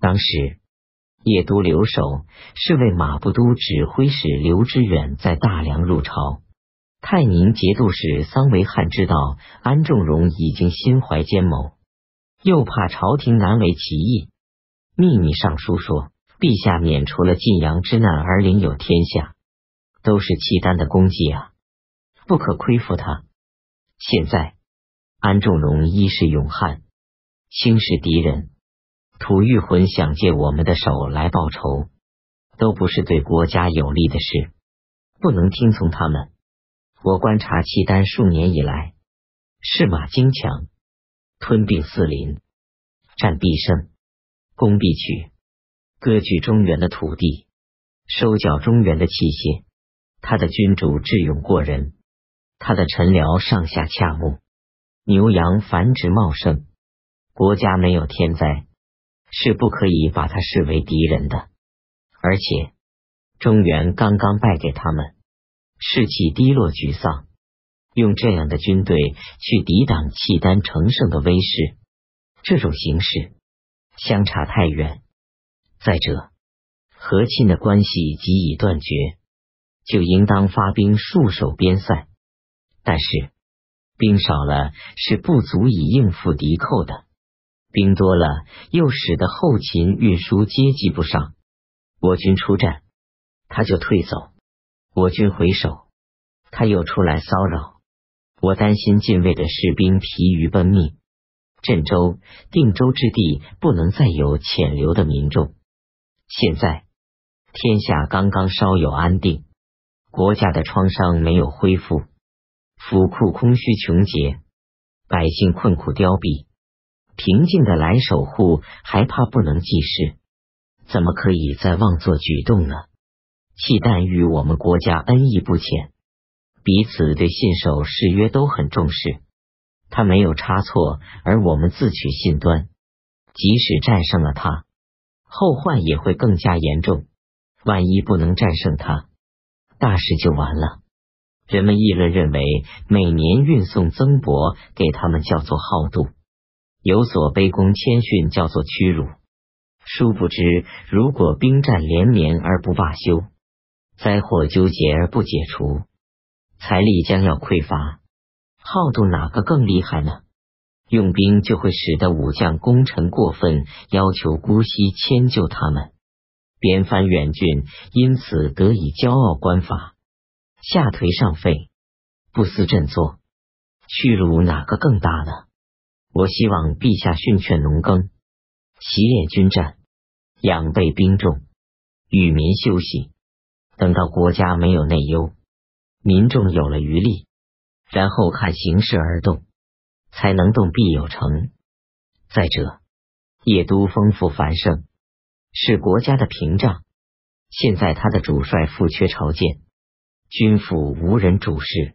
当时叶都留守侍卫马步都指挥使刘知远在大梁入朝。泰宁节度使桑维汉知道安重荣已经心怀奸谋，又怕朝廷难为其意，秘密上书说：“陛下免除了晋阳之难而领有天下，都是契丹的功绩啊，不可亏负他。”现在安重荣一是勇悍，轻视敌人，吐玉魂想借我们的手来报仇，都不是对国家有利的事，不能听从他们。我观察契丹数年以来，士马精强，吞并四邻，战必胜，攻必取，割据中原的土地，收缴中原的器械。他的君主智勇过人，他的臣僚上下恰睦，牛羊繁殖茂盛，国家没有天灾，是不可以把他视为敌人的。而且中原刚刚败给他们。士气低落，沮丧，用这样的军队去抵挡契丹乘胜的威势，这种形势相差太远。再者，和亲的关系即已断绝，就应当发兵戍守边塞。但是兵少了是不足以应付敌寇的，兵多了又使得后勤运输接济不上。我军出战，他就退走。我军回首，他又出来骚扰。我担心禁卫的士兵疲于奔命，镇州、定州之地不能再有潜流的民众。现在天下刚刚稍有安定，国家的创伤没有恢复，府库空虚穷竭，百姓困苦凋敝。平静的来守护，还怕不能济事，怎么可以再妄作举动呢？契丹与我们国家恩义不浅，彼此对信守誓约都很重视。他没有差错，而我们自取信端，即使战胜了他，后患也会更加严重。万一不能战胜他，大事就完了。人们议论认为，每年运送增帛给他们叫做好度，有所卑躬谦逊叫做屈辱。殊不知，如果兵战连绵而不罢休，灾祸纠结而不解除，财力将要匮乏。好度哪个更厉害呢？用兵就会使得武将功臣过分，要求姑息迁就他们，边藩远郡因此得以骄傲官法，下颓上废，不思振作，屈辱哪个更大呢？我希望陛下训劝农耕，习练军战，养备兵众，与民休息。等到国家没有内忧，民众有了余力，然后看形势而动，才能动必有成。再者，叶都丰富繁盛，是国家的屏障。现在他的主帅负缺朝见，军府无人主事。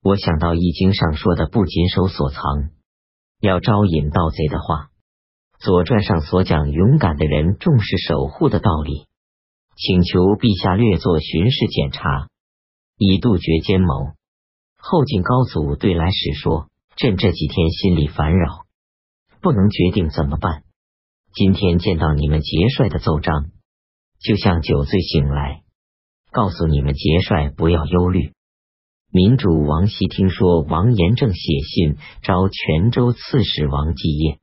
我想到《易经》上说的“不谨守所藏”，要招引盗贼的话，《左传》上所讲勇敢的人重视守护的道理。请求陛下略作巡视检查，以杜绝奸谋。后晋高祖对来使说：“朕这几天心里烦扰，不能决定怎么办。今天见到你们节帅的奏章，就像酒醉醒来，告诉你们节帅不要忧虑。”民主王熙听说王延政写信招泉州刺史王继业，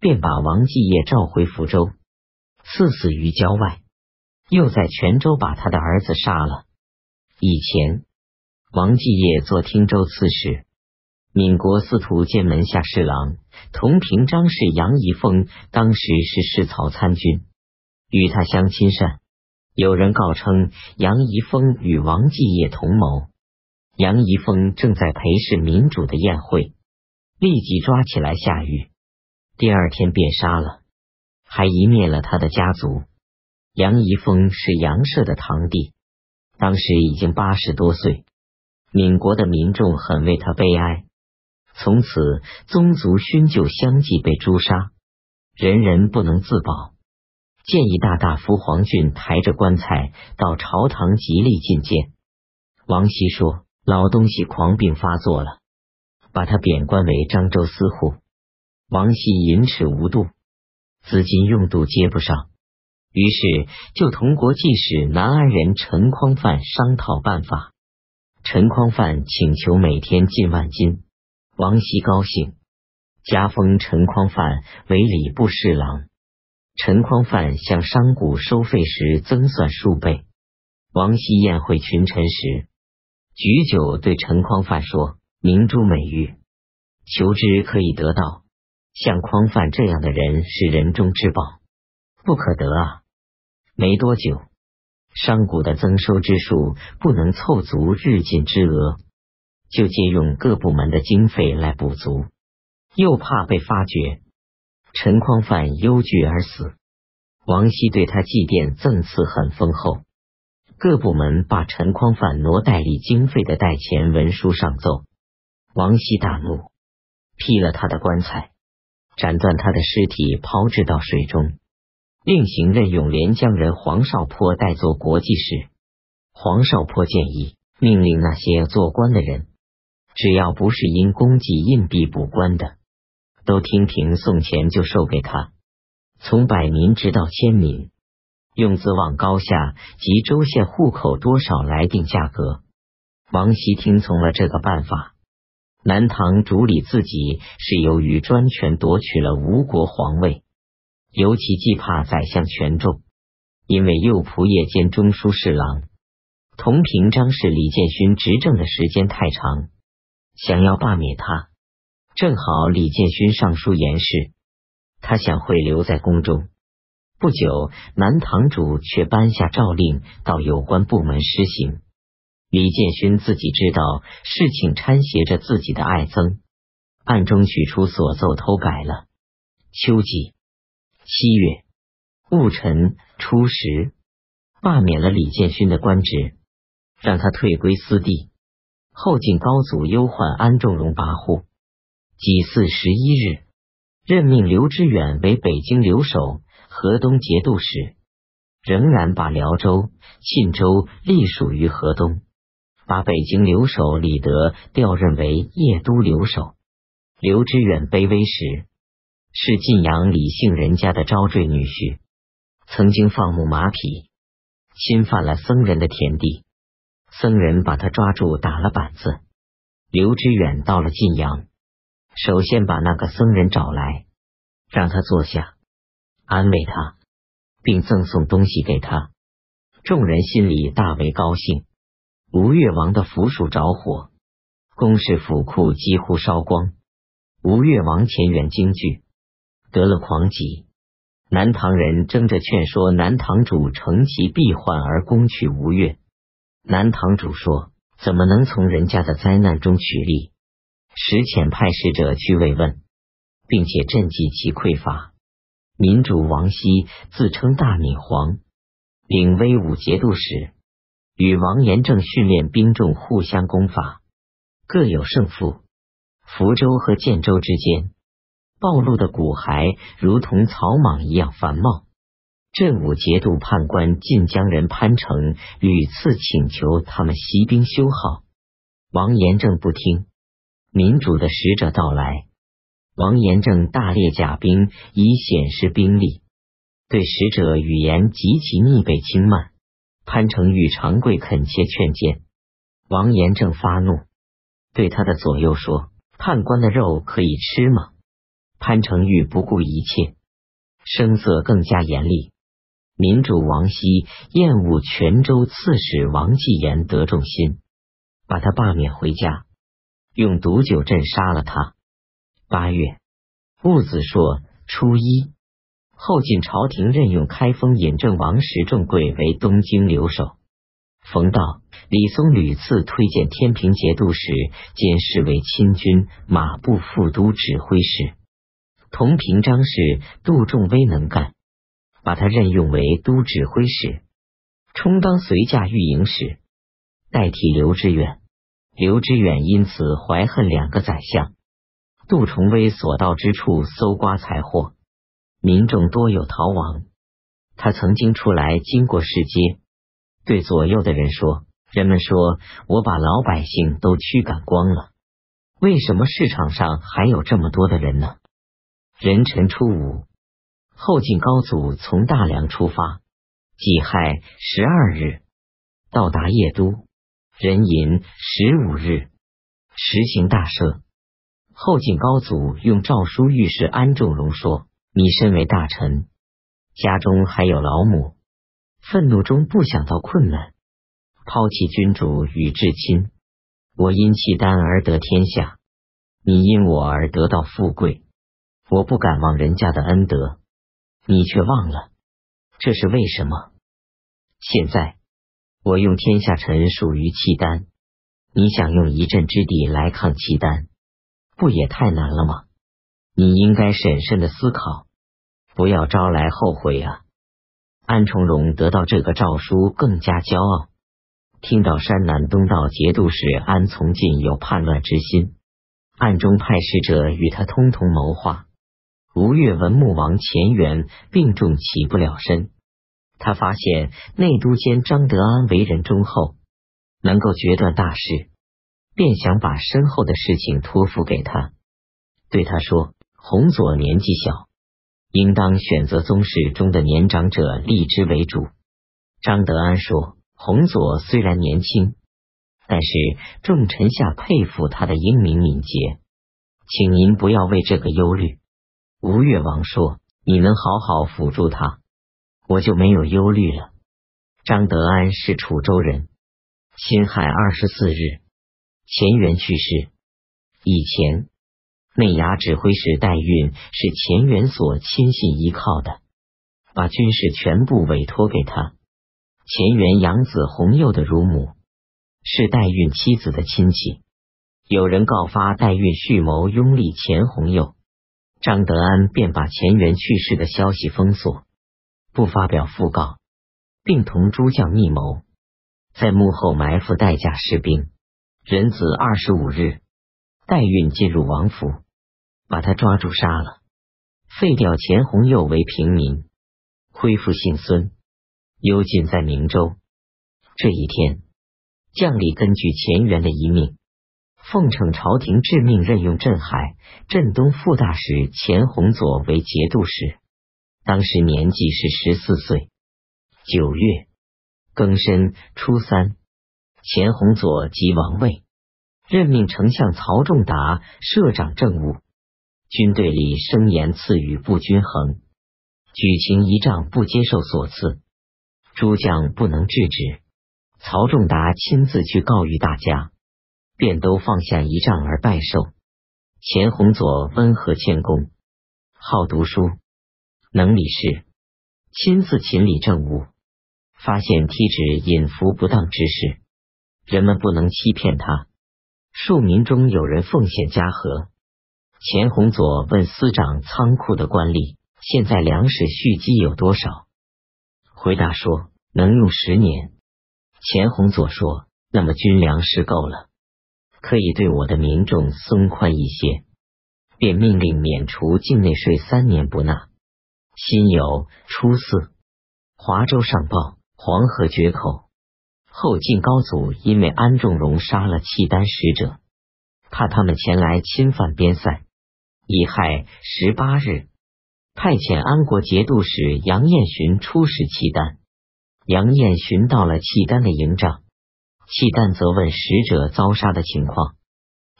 便把王继业召回福州，赐死于郊外。又在泉州把他的儿子杀了。以前，王继业做汀州刺史，闽国司徒兼门下侍郎，同平章事杨仪峰，当时是侍曹参军，与他相亲善。有人告称杨仪峰与王继业同谋。杨仪峰正在陪侍民主的宴会，立即抓起来下狱，第二天便杀了，还一灭了他的家族。杨仪峰是杨氏的堂弟，当时已经八十多岁。闽国的民众很为他悲哀，从此宗族勋旧相继被诛杀，人人不能自保。建议大大夫黄俊抬着棺材到朝堂极力觐见。王熙说：“老东西狂病发作了，把他贬官为漳州司户。”王熙淫耻无度。资金用度接不上，于是就同国际使南安人陈匡范商讨办法。陈匡范请求每天进万金，王熙高兴，加封陈匡范为礼部侍郎。陈匡范向商贾收费时增算数倍。王熙宴会群臣时，举酒对陈匡范说：“明珠美玉，求之可以得到。像匡范这样的人是人中之宝，不可得啊！”没多久，商贾的增收之数不能凑足日进之额，就借用各部门的经费来补足，又怕被发觉。陈匡范忧惧而死，王熙对他祭奠赠赐很丰厚。各部门把陈匡范挪代理经费的代钱文书上奏，王熙大怒，劈了他的棺材，斩断他的尸体，抛掷到水中，另行任用连江人黄少坡代做国际事。黄少坡建议命令那些做官的人，只要不是因公祭硬币补官的。都听凭送钱就授给他，从百民直到千民，用资往高下及州县户口多少来定价格。王熙听从了这个办法。南唐主理自己是由于专权夺取了吴国皇位，尤其忌怕宰相权重，因为右仆射兼中书侍郎同平章事李建勋执政的时间太长，想要罢免他。正好李建勋上书言事，他想会留在宫中。不久，南堂主却颁下诏令，到有关部门施行。李建勋自己知道事情掺挟着自己的爱憎，暗中取出所奏偷改了。秋季七月戊辰初十，罢免了李建勋的官职，让他退归私地。后晋高祖忧患安重荣跋扈。己巳十一日，任命刘知远为北京留守、河东节度使，仍然把辽州、沁州隶属于河东。把北京留守李德调任为邺都留守。刘知远卑微时，是晋阳李姓人家的招赘女婿，曾经放牧马匹，侵犯了僧人的田地，僧人把他抓住，打了板子。刘知远到了晋阳。首先把那个僧人找来，让他坐下，安慰他，并赠送东西给他。众人心里大为高兴。吴越王的府署着火，宫室府库几乎烧光。吴越王前远惊惧，得了狂疾。南唐人争着劝说南唐主乘其弊患而攻取吴越。南唐主说：“怎么能从人家的灾难中取利？”时遣派使者去慰问，并且赈济其匮乏。民主王熙自称大闵皇，领威武节度使，与王延政训练兵众，互相攻伐，各有胜负。福州和建州之间，暴露的骨骸如同草莽一样繁茂。镇武节度判官晋江人潘成屡次请求他们息兵修好，王延政不听。民主的使者到来，王延政大列甲兵以显示兵力，对使者语言极其逆背轻慢。潘成玉长跪恳切劝谏，王延政发怒，对他的左右说：“判官的肉可以吃吗？”潘成玉不顾一切，声色更加严厉。民主王熙厌恶泉州刺史王继言得众心，把他罢免回家。用毒酒镇杀了他。八月戊子朔初一，后晋朝廷任用开封尹政王石重贵为东京留守。冯道、李松屡次推荐天平节度使兼侍卫亲军马步副都指挥使。同平章事杜仲威能干，把他任用为都指挥使，充当随驾御营使，代替刘知远。刘知远因此怀恨两个宰相。杜重威所到之处搜刮财货，民众多有逃亡。他曾经出来经过市街，对左右的人说：“人们说我把老百姓都驱赶光了，为什么市场上还有这么多的人呢？”壬辰初五，后晋高祖从大梁出发，己亥十二日到达邺都，壬寅十五日实行大赦。后晋高祖用诏书谕示安重荣说：“你身为大臣，家中还有老母，愤怒中不想到困难，抛弃君主与至亲。我因契丹而得天下，你因我而得到富贵，我不敢忘人家的恩德。”你却忘了，这是为什么？现在我用天下臣属于契丹，你想用一镇之地来抗契丹，不也太难了吗？你应该审慎的思考，不要招来后悔啊！安重荣得到这个诏书，更加骄傲。听到山南东道节度使安从进有叛乱之心，暗中派使者与他通通谋划。吴越文穆王钱元病重，起不了身。他发现内都监张德安为人忠厚，能够决断大事，便想把身后的事情托付给他。对他说：“洪左年纪小，应当选择宗室中的年长者立之为主。”张德安说：“洪左虽然年轻，但是众臣下佩服他的英明敏捷，请您不要为这个忧虑。”吴越王说：“你能好好辅助他，我就没有忧虑了。”张德安是楚州人。辛亥二十四日，钱元去世。以前内衙指挥使代运是钱元所亲信依靠的，把军事全部委托给他。钱元养子弘佑的乳母是代运妻子的亲戚。有人告发代运蓄谋拥立钱弘佑。张德安便把钱元去世的消息封锁，不发表讣告，并同诸将密谋，在幕后埋伏代驾士兵。壬子二十五日，代运进入王府，把他抓住杀了，废掉钱弘佑为平民，恢复姓孙，幽禁在明州。这一天，将领根据钱元的遗命。奉承朝廷致命任用镇海、镇东副大使钱弘佐为节度使，当时年纪是十四岁。九月庚申初三，钱弘佐即王位，任命丞相曹仲达摄掌政务。军队里声言赐予不均衡，举行仪仗不接受所赐，诸将不能制止。曹仲达亲自去告谕大家。便都放下仪仗而拜寿。钱弘佐温和谦恭，好读书，能理事，亲自勤理政务，发现梯职隐伏不当之事，人们不能欺骗他。庶民中有人奉献家和，钱弘佐问司长仓库的官吏：“现在粮食蓄积有多少？”回答说：“能用十年。”钱弘佐说：“那么军粮是够了。”可以对我的民众松宽一些，便命令免除境内税三年不纳。辛酉初四，华州上报黄河决口，后晋高祖因为安重荣杀了契丹使者，怕他们前来侵犯边塞，乙亥十八日，派遣安国节度使杨彦询出使契丹。杨彦询到了契丹的营帐。契丹则问使者遭杀的情况，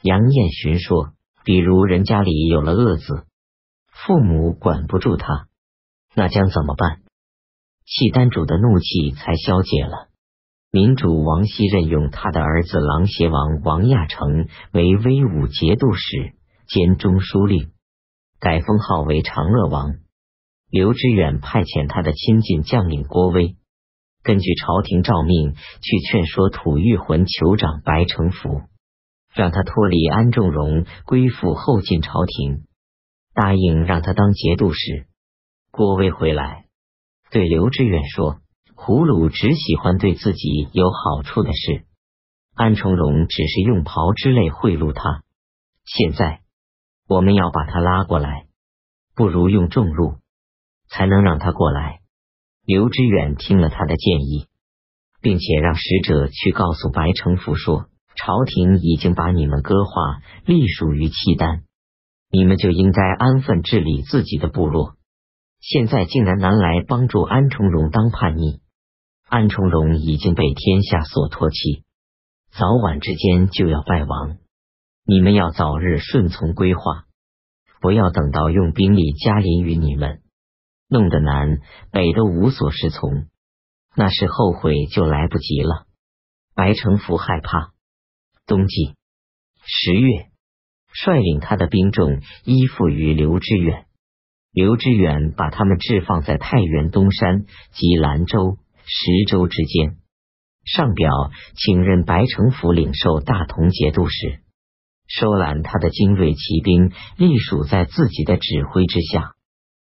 杨彦询说：“比如人家里有了恶子，父母管不住他，那将怎么办？”契丹主的怒气才消解了。民主王熙任用他的儿子琅邪王王亚成为威武节度使兼中书令，改封号为长乐王。刘知远派遣他的亲近将领郭威。根据朝廷诏命，去劝说吐谷浑酋长白城府，让他脱离安重荣，归附后晋朝廷，答应让他当节度使。郭威回来，对刘知远说：“胡虏只喜欢对自己有好处的事，安重荣只是用袍之类贿赂他。现在我们要把他拉过来，不如用重禄，才能让他过来。”刘知远听了他的建议，并且让使者去告诉白城府说：“朝廷已经把你们割划隶属于契丹，你们就应该安分治理自己的部落，现在竟然南来帮助安重荣当叛逆，安重荣已经被天下所唾弃，早晚之间就要败亡。你们要早日顺从规划，不要等到用兵力加临于你们，弄得南北都无所适从，那时后悔就来不及了。白城福害怕。冬季十月，率领他的兵众依附于刘知远。刘知远把他们置放在太原东山及兰州、十州之间。上表请任白城府领受大同节度使。收揽他的精锐骑兵，隶属在自己的指挥之下。